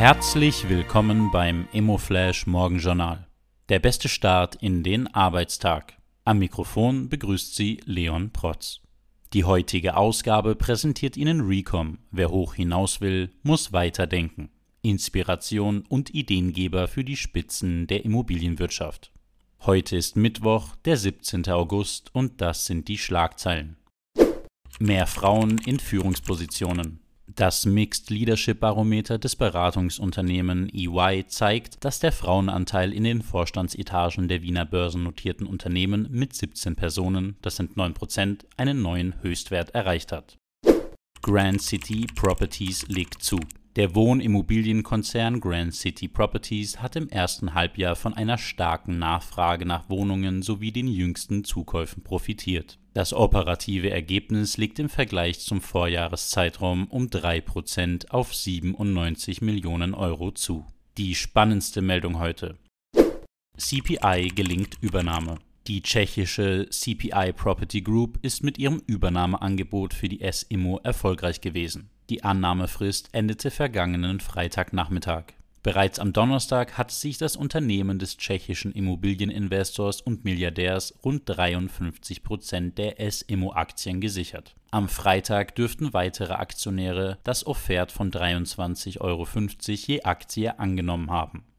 Herzlich willkommen beim Immoflash Morgenjournal. Der beste Start in den Arbeitstag. Am Mikrofon begrüßt Sie Leon Protz. Die heutige Ausgabe präsentiert Ihnen Recom. Wer hoch hinaus will, muss weiterdenken. Inspiration und Ideengeber für die Spitzen der Immobilienwirtschaft. Heute ist Mittwoch, der 17. August und das sind die Schlagzeilen. Mehr Frauen in Führungspositionen. Das Mixed Leadership Barometer des Beratungsunternehmen EY zeigt, dass der Frauenanteil in den Vorstandsetagen der Wiener börsennotierten Unternehmen mit 17 Personen, das sind 9 Prozent, einen neuen Höchstwert erreicht hat. Grand City Properties legt zu. Der Wohnimmobilienkonzern Grand City Properties hat im ersten Halbjahr von einer starken Nachfrage nach Wohnungen sowie den jüngsten Zukäufen profitiert. Das operative Ergebnis liegt im Vergleich zum Vorjahreszeitraum um 3% auf 97 Millionen Euro zu. Die spannendste Meldung heute. CPI gelingt Übernahme. Die tschechische CPI Property Group ist mit ihrem Übernahmeangebot für die S-Immo erfolgreich gewesen. Die Annahmefrist endete vergangenen Freitagnachmittag. Bereits am Donnerstag hat sich das Unternehmen des tschechischen Immobilieninvestors und Milliardärs rund 53 Prozent der S-Immo-Aktien gesichert. Am Freitag dürften weitere Aktionäre das Offert von 23,50 Euro je Aktie angenommen haben.